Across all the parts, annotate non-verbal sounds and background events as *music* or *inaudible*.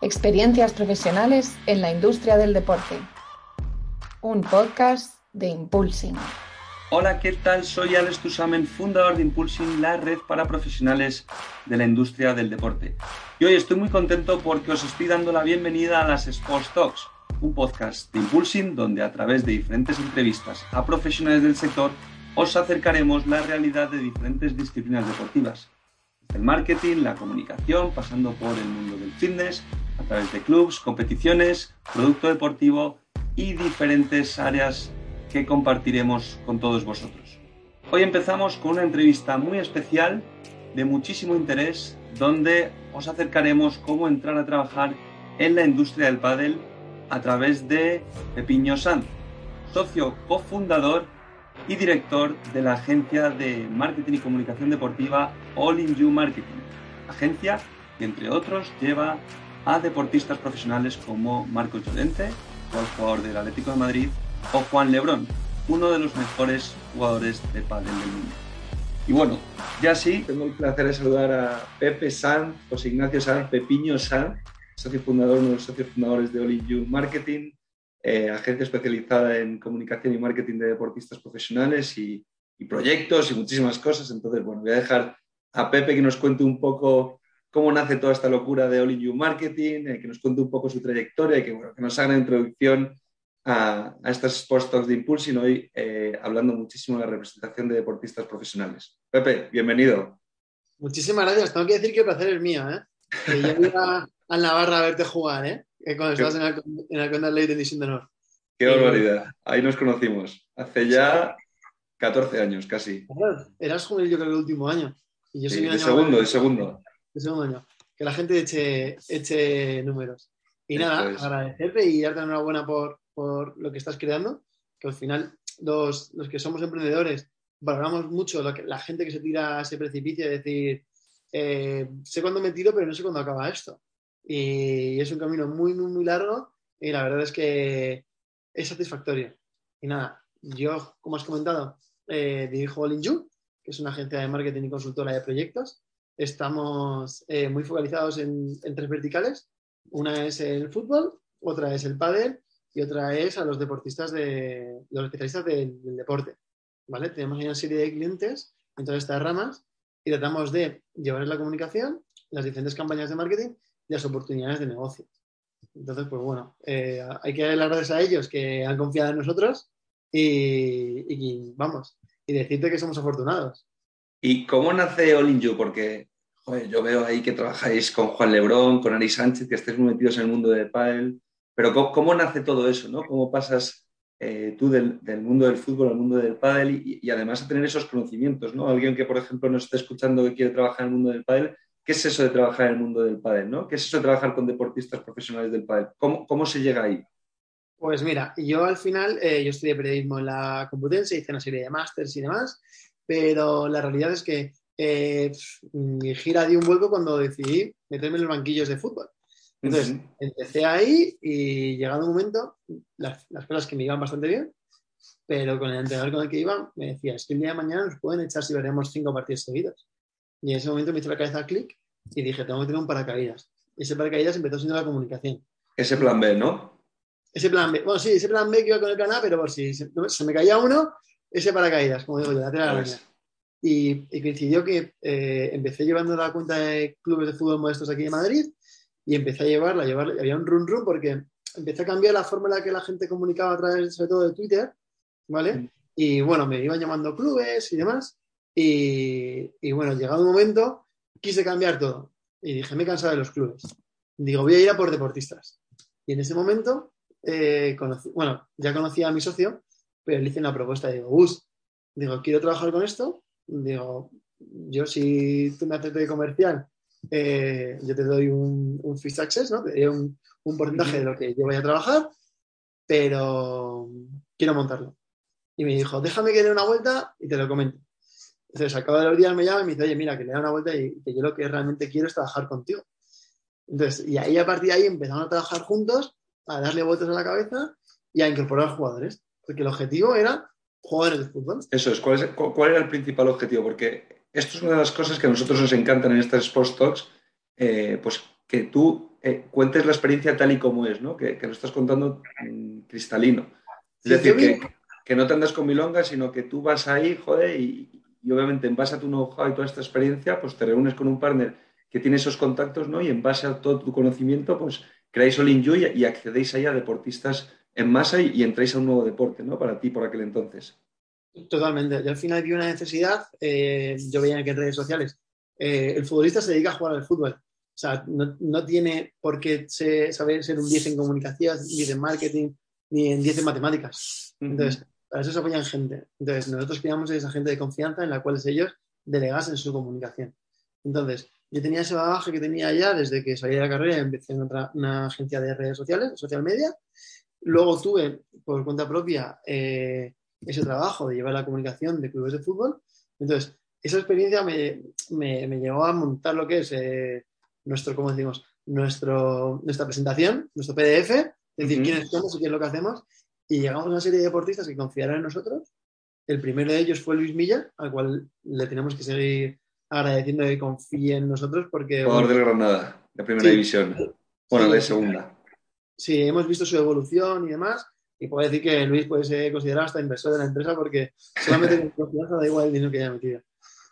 Experiencias profesionales en la industria del deporte. Un podcast de Impulsing. Hola, ¿qué tal? Soy Alex Tusamen, fundador de Impulsing, la red para profesionales de la industria del deporte. Y hoy estoy muy contento porque os estoy dando la bienvenida a las Sports Talks, un podcast de Impulsing donde a través de diferentes entrevistas a profesionales del sector os acercaremos la realidad de diferentes disciplinas deportivas. El marketing, la comunicación, pasando por el mundo del fitness, a través de clubs, competiciones, producto deportivo y diferentes áreas que compartiremos con todos vosotros. Hoy empezamos con una entrevista muy especial de muchísimo interés donde os acercaremos cómo entrar a trabajar en la industria del pádel a través de Pepiño Sanz, socio cofundador y director de la agencia de marketing y comunicación deportiva All in You Marketing, agencia que entre otros lleva a deportistas profesionales como Marco Llorente, jugador del Atlético de Madrid, o Juan Lebrón, uno de los mejores jugadores de pádel del mundo. Y bueno, ya sí, tengo el placer de saludar a Pepe Sanz, José Ignacio Sanz, Pepiño Sanz, socio fundador, uno de los socios fundadores de All in You Marketing, eh, agencia especializada en comunicación y marketing de deportistas profesionales y, proyectos y muchísimas cosas. Entonces, bueno, voy a dejar a Pepe que nos cuente un poco cómo nace toda esta locura de All in You Marketing, eh, que nos cuente un poco su trayectoria y que, bueno, que nos haga una introducción a, a estas Sports Talks de hoy, eh, hablando muchísimo de la representación de deportistas profesionales. Pepe, bienvenido. Muchísimas gracias. Tengo que decir que el placer es mío, ¿eh? Que yo iba a Navarra a verte jugar, ¿eh? Que cuando estabas en el, en el Condal Ley de Honor. Qué barbaridad. Ahí nos conocimos. Hace ya 14 años, casi. Eras juvenil, yo creo, el último año. Y yo soy Sí, de año segundo, de segundo. de segundo año. Que la gente eche, eche números. Y nada, es. agradecerte y darte enhorabuena por, por lo que estás creando. Que al final, los, los que somos emprendedores, valoramos mucho lo que, la gente que se tira a ese precipicio de decir, eh, sé cuándo me tiro, pero no sé cuándo acaba esto. Y es un camino muy, muy, muy largo y la verdad es que es satisfactorio. Y nada, yo, como has comentado, eh, dirijo All in You, que es una agencia de marketing y consultora de proyectos. Estamos eh, muy focalizados en, tres verticales. Una es el fútbol, otra es el pádel y otra es a los deportistas de los especialistas del, deporte. ¿vale? Tenemos una serie de clientes en todas estas ramas y tratamos de llevarles la comunicación, las diferentes campañas de marketing las oportunidades de negocio. Entonces, pues bueno, eh, hay que dar las gracias a ellos que han confiado en nosotros y, y vamos, y decirte que somos afortunados. ¿Y cómo nace All in You? Porque yo veo ahí que trabajáis con Juan Lebrón, con Ari Sánchez, que estáis muy metidos en el mundo del pádel. Pero ¿cómo, nace todo eso? ¿no? ¿Cómo pasas eh, tú del, mundo del fútbol al mundo del pádel y, y además a tener esos conocimientos? ¿no? Alguien que, por ejemplo, nos esté escuchando que quiere trabajar en el mundo del pádel, ¿qué es eso de trabajar en el mundo del pádel? ¿no? ¿Qué es eso de trabajar con deportistas profesionales del pádel? ¿Cómo, cómo se llega ahí? Pues mira, yo al final, eh, yo estudié periodismo en la Complutense, hice una serie de másters y demás, pero la realidad es que eh, mi gira dio un vuelco cuando decidí meterme en los banquillos de fútbol. Entonces, empecé ahí y llegado un momento, las, las cosas que me iban bastante bien, pero con el entrenador con el que iba me decía, es que el día de mañana nos pueden echar si veremos cinco partidos seguidos. Y en ese momento me hizo la cabeza clic y dije, tengo que tener un paracaídas. Y ese paracaídas empezó siendo la comunicación. Ese plan B, ¿no? Ese plan B, bueno, sí, ese plan B que iba con el plan A, pero por si se, se me caía uno, ese paracaídas, como digo yo, la tela araña. Y, y coincidió que eh, empecé llevando la cuenta de clubes de fútbol modestos aquí de Madrid y empecé a llevarla, a llevarla, y había un run run porque empecé a cambiar la forma en la que la gente comunicaba a través, sobre todo de Twitter, ¿vale? Y bueno, me iban llamando clubes y demás. Y, bueno, llegado un momento, quise cambiar todo. Y dije, me he cansado de los clubes. Digo, voy a ir a por deportistas. Y en ese momento, eh, bueno, ya conocía a mi socio, pero le hice una propuesta. Digo, Gus, digo, quiero trabajar con esto, digo, yo si tú me haces de comercial, eh, yo te doy un, un fixed access, ¿no? Te doy un, un porcentaje de lo que yo voy a trabajar, pero quiero montarlo. Y me dijo, déjame que dé una vuelta y te lo comento. Entonces, al cabo de los días me llama y me dice, oye, mira, que le da una vuelta y que yo lo que realmente quiero es trabajar contigo. Entonces, y ahí a partir de ahí empezamos a trabajar juntos, a darle vueltas a la cabeza y a incorporar jugadores. Porque el objetivo era jugadores de fútbol. Eso es, ¿cuál, es, cuál era el principal objetivo? Porque esto es una de las cosas que a nosotros nos encantan en estas Sports Talks, eh, pues que tú eh, cuentes la experiencia tal y como es, ¿no? Que, que lo estás contando mm, cristalino. Es decir, que, que, no te andas con milongas, sino que tú vas ahí, joder, y, y obviamente en base a tu know-how y toda esta experiencia, pues te reúnes con un partner que tiene esos contactos, ¿no? Y en base a todo tu conocimiento, pues creáis All in You y, accedéis ahí a deportistas en masa y, y, entráis a un nuevo deporte, ¿no? Para ti por aquel entonces. Totalmente. Yo al final vi una necesidad, eh, yo veía que en redes sociales, eh, el futbolista se dedica a jugar al fútbol. O sea, no, no tiene por qué saber ser un 10 en comunicación, ni en marketing, ni en 10 en matemáticas. Entonces, uh -huh. Para eso se apoyan gente. Entonces, nosotros creamos esa gente de confianza en la cual ellos delegasen su comunicación. Entonces, yo tenía ese bagaje que tenía ya desde que salí de la carrera, empecé en otra, una agencia de redes sociales, social media. Luego tuve, por cuenta propia, eh, ese trabajo de llevar la comunicación de clubes de fútbol. Entonces, esa experiencia me, me, me llevó a montar lo que es eh, nuestro, ¿cómo decimos? Nuestro, nuestra presentación, nuestro PDF, es decir, uh -huh. quiénes somos y qué es lo que hacemos. Y llegamos a una serie de deportistas que confiaron en nosotros. El primero de ellos fue Luis Milla, al cual le tenemos que seguir agradeciendo que confíe en nosotros porque... Jugador bueno, del Granada, de primera sí, división. Bueno, sí, de segunda. Sí, hemos visto su evolución y demás. Y puedo decir que Luis puede ser considerado hasta inversor de la empresa porque *laughs* solamente con confianza da igual el dinero que haya metido.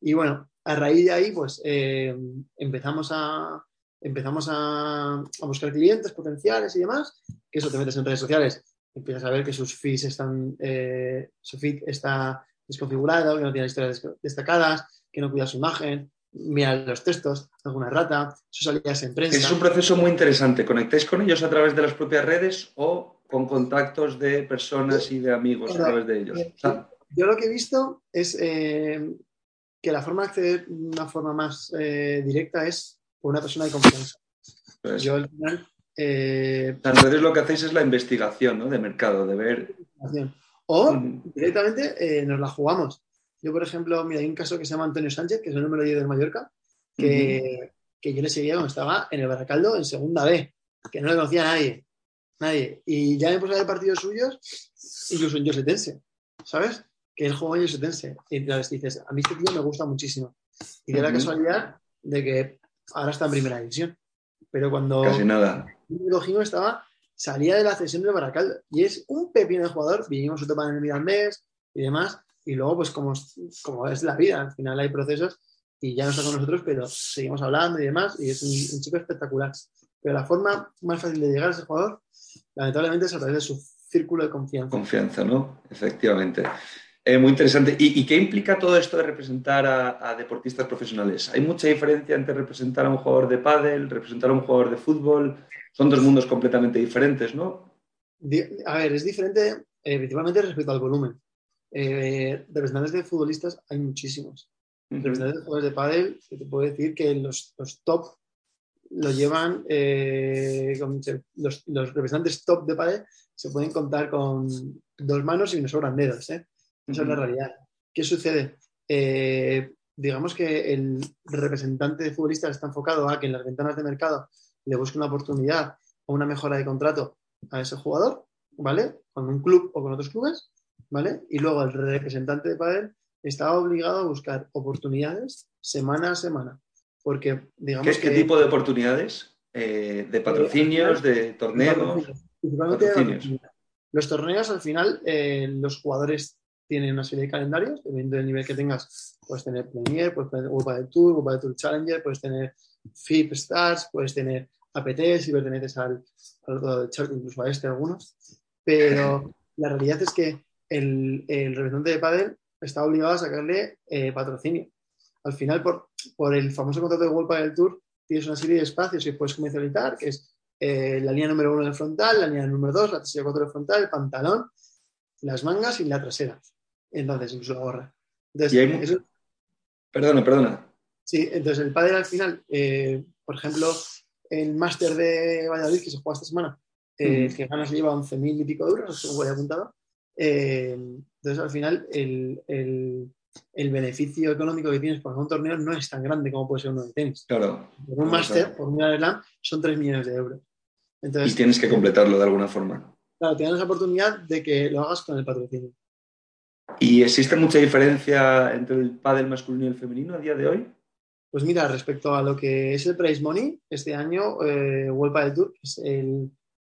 Y bueno, a raíz de ahí, pues eh, empezamos, a, empezamos a, a, buscar clientes potenciales y demás, que eso te metes en redes sociales, empiezas a ver que sus feeds están, eh, su feed está desconfigurado, que no tiene historias destacadas, que no cuida su imagen, mira los textos, alguna rata, sus salidas en prensa. Es un proceso muy interesante. ¿Conectáis con ellos a través de las propias redes o con contactos de personas y de amigos a través de ellos? Yo lo que he visto es eh, que la forma de acceder de una forma más eh, directa es por una persona de confianza. Pues, yo al final... Eh, redes lo que hacéis es la investigación ¿no? de mercado, de ver... O mm. directamente eh, nos la jugamos. Yo, por ejemplo, mira, hay un caso que se llama Antonio Sánchez, que es el número 10 del Mallorca, que, uh -huh. que yo le seguía cuando estaba en el Baracaldo en segunda B, que no le conocía a nadie. Nadie. Y ya me puse a ver partidos suyos, incluso en Yosetense, ¿sabes? Que él jugó en Yosetense. Y entonces dices, a mí este tío me gusta muchísimo. Y de uh -huh. la casualidad de que ahora está en primera división. Pero cuando Casi nada. Gino estaba, salía de la cesión del Baracaldo. Y es un pepino de jugador. Vinimos a topar en el Mirandés y demás. Y luego, pues como, como es la vida, al final hay procesos y ya no está con nosotros, pero seguimos hablando y demás. Y es un, un chico espectacular. Pero la forma más fácil de llegar a ese jugador, lamentablemente, es a través de su círculo de confianza. Confianza, ¿no? Efectivamente. Eh, muy interesante. ¿Y, ¿Y, qué implica todo esto de representar a, a, deportistas profesionales? ¿Hay mucha diferencia entre representar a un jugador de pádel, representar a un jugador de fútbol? Son dos mundos completamente diferentes, ¿no? A ver, es diferente eh, principalmente respecto al volumen. Eh, representantes de futbolistas hay muchísimos. Uh -huh. Representantes de jugadores de pádel, te puedo decir que los, los top lo llevan, eh, con, los, los, representantes top de pádel se pueden contar con dos manos y nos sobran dedos. ¿eh? Esa es la realidad. ¿Qué sucede? Eh, digamos que el representante de futbolista está enfocado a que en las ventanas de mercado le busque una oportunidad o una mejora de contrato a ese jugador, ¿vale? Con un club o con otros clubes, ¿vale? Y luego el representante de pádel está obligado a buscar oportunidades semana a semana. Porque, digamos ¿Qué, que, ¿qué tipo de oportunidades? Eh, ¿De patrocinios? ¿De torneos? Patrocinios. Los torneos, al final, eh, los jugadores tienen una serie de calendarios, dependiendo del nivel que tengas. Puedes tener Premier, puedes tener World del Tour, World del Tour Challenger, puedes tener FIP Stars, puedes tener APT si perteneces al, al otro del chart, incluso a este algunos. Pero la realidad es que el, el representante de Padel está obligado a sacarle eh, patrocinio. Al final, por, por, el famoso contrato de World Padel Tour, tienes una serie de espacios que puedes comercializar, que es eh, la línea número uno del frontal, la línea número dos, la tercera cuatro del frontal, el pantalón, las mangas y la trasera. Entonces incluso la gorra. Entonces, hay eso- Perdona, perdona. Sí, entonces el pádel al final, eh, por ejemplo, el máster de Valladolid que se juega esta semana, eh, el Ujú. que gana se lleva 11.000 y pico de euros, según he apuntado. Eh, entonces al final el, el- el beneficio económico que tienes por un torneo no es tan grande como puede ser uno de tenis. Claro. Por un máster, claro. por un Grand Slam, son 3 millones de euros. Entonces, Y tienes que completarlo de alguna forma. claro, te dan esa oportunidad de que lo hagas con el patrocinio. ¿Y existe mucha diferencia entre el pádel masculino y el femenino a día de hoy? Pues mira, respecto a lo que es el Prize Money, este año eh, World Padel Tour, que es el,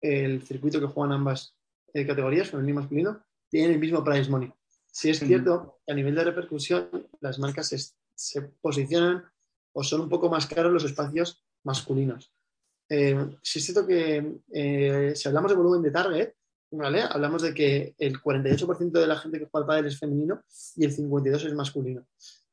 el circuito que juegan ambas eh, categorías, femenino y masculino, tienen el mismo Prize Money. Si es cierto, a nivel de repercusión, las marcas se, se posicionan o son un poco más caros los espacios masculinos. Eh, sí es cierto que eh, si hablamos de volumen de target, ¿vale? hablamos de que el 48% de la gente que juega al pádel es femenino y el 52% es masculino.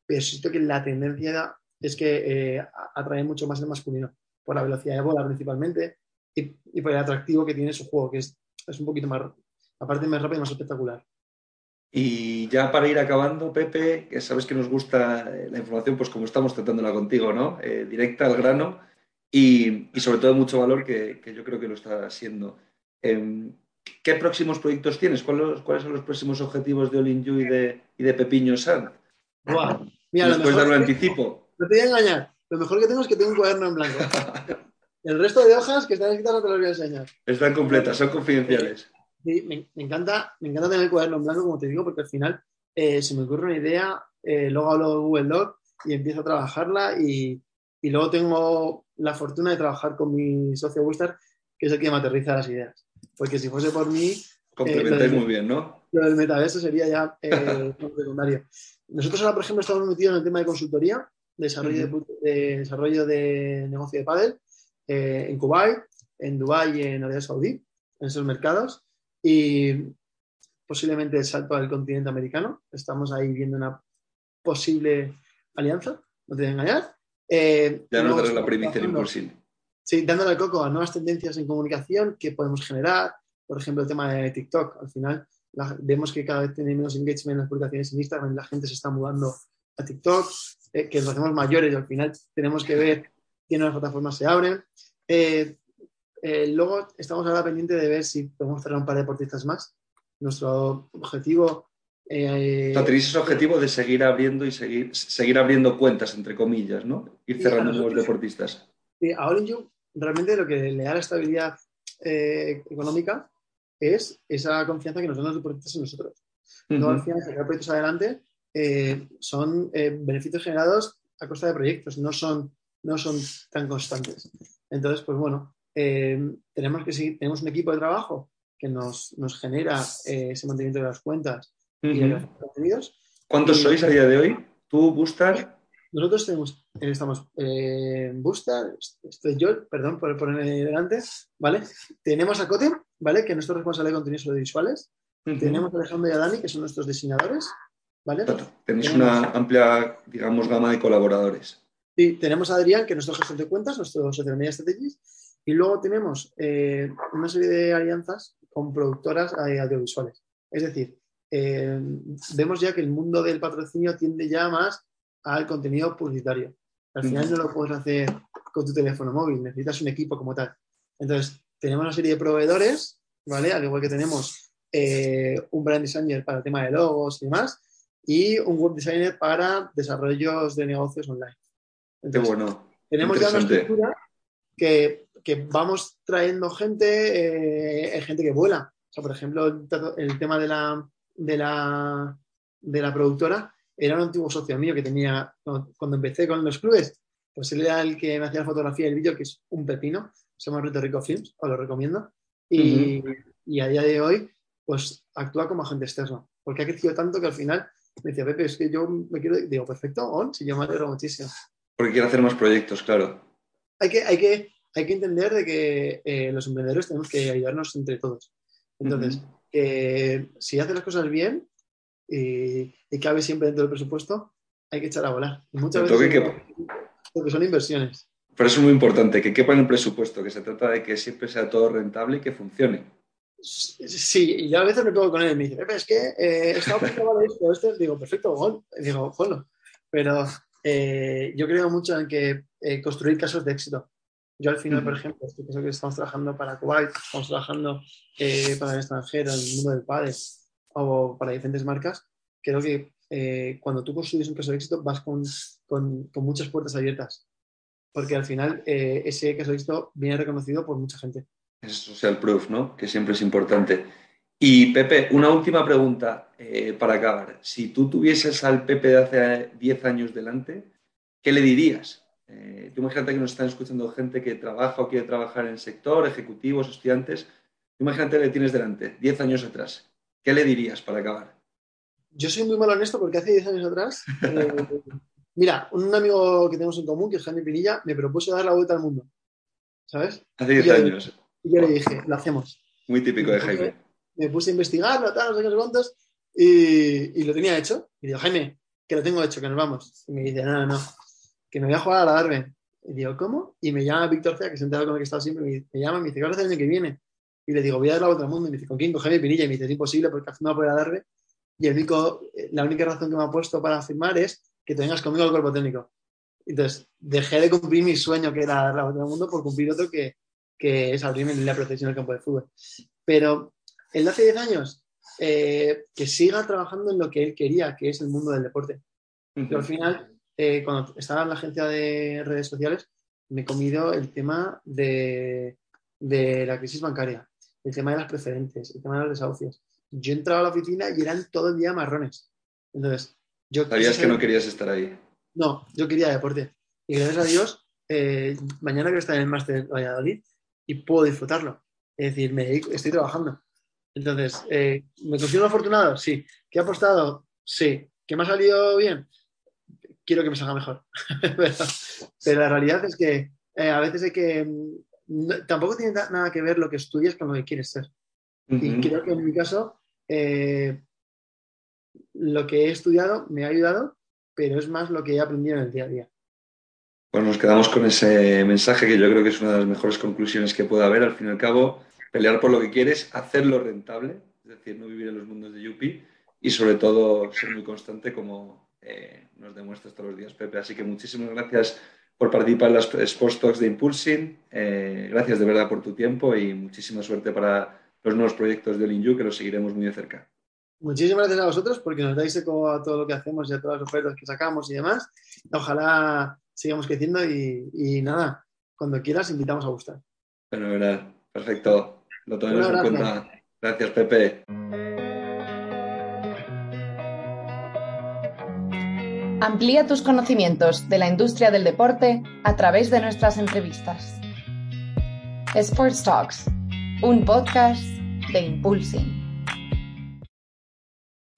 Pero cierto que la tendencia es que eh, atrae mucho más el masculino, por la velocidad de bola principalmente y, por el atractivo que tiene su juego, que es, es un poquito más, aparte más rápido y más espectacular. Y ya para ir acabando, Pepe, que sabes que nos gusta eh, la información, pues como estamos tratándola contigo, ¿no? Eh, directa al grano y, y sobre todo mucho valor, que, que yo creo que lo está siendo. Em, ¿Qué próximos proyectos tienes? ¿Cuáles, cuáles son los próximos objetivos de Olin Yu y de, y de Pepiño San? Buah. Mira, lo Después es que- anticipo. No te voy a engañar. Lo mejor que tengo es que tengo un cuaderno en blanco. *laughs* El resto de hojas que están escritas no te los voy a enseñar. Están completas, son confidenciales. Sí, me, me encanta, me encanta tener el cuaderno en blanco, como te digo, porque al final eh, se me ocurre una idea, eh, luego hablo de Google Doc y empiezo a trabajarla y, y luego tengo la fortuna de trabajar con mi socio Wistar, que es el que me aterriza las ideas. Porque si fuese por mí, Complementáis Eh, muy bien, ¿no? lo del metaverso sería ya eh, *laughs* secundario. Nosotros ahora, por ejemplo, estamos metidos en el tema de consultoría, desarrollo, Ujú. de, de- desarrollo de negocio de pádel eh, en Kuwait, en Dubái y en Arabia Saudí, en esos mercados. Y posiblemente el salto al continente americano. Estamos ahí viendo una posible alianza, no te voy a engañar. Eh, Ya luego darás la primicia Impulsil. Sí, dándole el coco a nuevas tendencias en comunicación que podemos generar. Por ejemplo, el tema de TikTok. Al final, la- vemos que cada vez tiene menos engagement en las publicaciones en Instagram la gente se está mudando a TikTok, eh, que nos hacemos mayores y al final tenemos que ver qué nuevas plataformas se abren. Eh, eh, luego, estamos ahora pendientes de ver si podemos cerrar un par de deportistas más. Nuestro objetivo. eh, tenéis ese objetivo de seguir abriendo y seguir, seguir abriendo cuentas, entre comillas, ¿no? Ir cerrando nuevos deportistas. A All in You realmente lo que le da la estabilidad eh, económica es esa confianza que nos dan los deportistas en nosotros. Luego, al Ujú. final, sacar proyectos adelante eh, son eh, beneficios generados a costa de proyectos, no son, no son tan constantes. Entonces, pues bueno, eh, tenemos que seguir, tenemos un equipo de trabajo que nos, nos genera eh, ese mantenimiento de las cuentas y de los contenidos. ¿Cuántos Y- sois a día de hoy? ¿Tú, Bustar? Nosotros tenemos, estamos eh, en Booster, estoy yo, perdón por ponerme delante, ¿vale? Tenemos a Cote, ¿vale? Que es nuestro responsable de contenidos audiovisuales. Tenemos a Alejandro y a Dani, que son nuestros diseñadores, ¿vale? Claro, Tenéis tenemos- una amplia, digamos, gama de colaboradores. Y tenemos a Adrián, que es nuestro gestor de cuentas, nuestro social media strategist. Y luego tenemos eh, una serie de alianzas con productoras eh, audiovisuales. Es decir, eh, vemos ya que el mundo del patrocinio tiende ya más al contenido publicitario. Al final no lo puedes hacer con tu teléfono móvil, necesitas un equipo como tal. Entonces, tenemos una serie de proveedores, ¿vale? Al igual que tenemos eh, un brand designer para el tema de logos y demás, y un web designer para desarrollos de negocios online. Qué bueno. tenemos ya una estructura que, que vamos trayendo gente, eh, gente que vuela. O sea, por ejemplo, el tema de la, de, la, de la productora era un antiguo socio mío que tenía, cuando, empecé con los clubes, pues él era el que me hacía la fotografía y el vídeo, que es un pepino, se llama Rito Rico Films, os lo recomiendo. Y, y a día de hoy, pues actúa como agente externo, porque ha crecido tanto que al final me decía, Pepe, es que yo me quiero, digo, perfecto, on, si yo me alegro muchísimo Porque quiero hacer más proyectos, claro. hay que, hay que, hay que entender de que eh, los emprendedores tenemos que ayudarnos entre todos. Entonces, que si haces las cosas bien y, y cabe siempre dentro del presupuesto, hay que echar a volar. Y muchas veces que porque son inversiones. Pero eso es muy importante, que quepa en el presupuesto, que se trata de que siempre sea todo rentable y que funcione. Sí, y yo a veces me pongo con él y me dice, es que eh, pensando en esto, esto, digo, perfecto, gol, digo, ponlo. Pero eh, yo creo mucho en que eh, construir casos de éxito. Yo al final, por ejemplo, estoy que estamos trabajando para Kuwait, estamos trabajando eh, para el extranjero, en el mundo del padre o para diferentes marcas, creo que eh, cuando tú construyes un caso de éxito vas con, con, muchas puertas abiertas, porque al final eh, ese caso de éxito viene reconocido por mucha gente. Es social proof, ¿no? Que siempre es importante. Y Pepe, una última pregunta eh, para acabar. Si tú tuvieses al Pepe de hace 10 años delante, ¿qué le dirías? Eh, tú imagínate que nos están escuchando gente que trabaja o quiere trabajar en el sector, ejecutivos, estudiantes. Imagínate que le tienes delante, 10 años atrás. ¿Qué le dirías para acabar? Yo soy muy mal honesto porque hace 10 años atrás, eh, mira, un amigo que tenemos en común, que es Jaime Pinilla, me propuso dar la vuelta al mundo. ¿Sabes? Hace 10 Y yo- años. Y yo le dije, lo hacemos. Muy típico de Jaime. Me puse a investigarlo, tal, no sé qué, cuántos, y, y lo tenía hecho. Y digo, Jaime, que lo tengo hecho, que nos vamos. Y me dice, no, no, no, que me voy a jugar a la Darwin. Y digo, ¿cómo? Y me llama Víctor Cea, que se ha enterado con el que está siempre, me, me llama y me dice, ¿qué vas a hacer el año que viene? Y le digo, voy a dar la vuelta al mundo. Y me dice, ¿con quién? Con Jaime Pinilla. Y me dice, es imposible porque al final no voy a darme. Y el único, eh, la única razón que me ha puesto para firmar es que te vengas conmigo al cuerpo técnico. Entonces, dejé de cumplir mi sueño, que era dar la vuelta al mundo, por cumplir otro que, que es abrirme en la profesión del campo de fútbol. Pero el de hace 10 años, eh, que siga trabajando en lo que él quería, que es el mundo del deporte. Yo al final, eh, cuando estaba en la agencia de redes sociales, me he comido el tema de, de la crisis bancaria, el tema de las preferentes, el tema de los desahucios. Yo entraba a la oficina y eran todo el día marrones. Entonces, yo Sabías que no querías estar ahí. no, yo quería deporte. Y gracias a *laughs* Dios, eh, mañana quiero estar en el máster de Valladolid y puedo disfrutarlo. Es decir, me dedico- estoy trabajando. Entonces, eh, ¿me considero un afortunado? Sí. ¿Que he apostado? Sí. ¿Que me ha salido bien? Quiero que me salga mejor. *laughs* pero, pero la realidad es que eh, a veces hay que... no- tampoco tiene na- nada que ver lo que estudias con lo que quieres ser. Y creo que en mi caso, eh, lo que he estudiado me ha ayudado, pero es más lo que he aprendido en el día a día. Pues nos quedamos con ese mensaje que yo creo que es una de las mejores conclusiones que puede haber. Al fin y al cabo, pelear por lo que quieres, hacerlo rentable, es decir, no vivir en los mundos de Yupi y sobre todo ser muy constante como eh, nos demuestras todos los días, Pepe. Así que muchísimas gracias por participar en las Sports Talks de Impulsing. Eh, gracias de verdad por tu tiempo y muchísima suerte para los nuevos proyectos de All in You que los seguiremos muy de cerca. Muchísimas gracias a vosotros porque nos dais eco a todo lo que hacemos y a todas las ofertas que sacamos y demás. Ojalá sigamos creciendo y, y nada, cuando quieras invitamos a gustar. Bueno, verdad, perfecto. Lo tomemos Un en cuenta. Gracias, Pepe. Amplía tus conocimientos de la industria del deporte a través de nuestras entrevistas. Sports Talks, un podcast de Impulsing.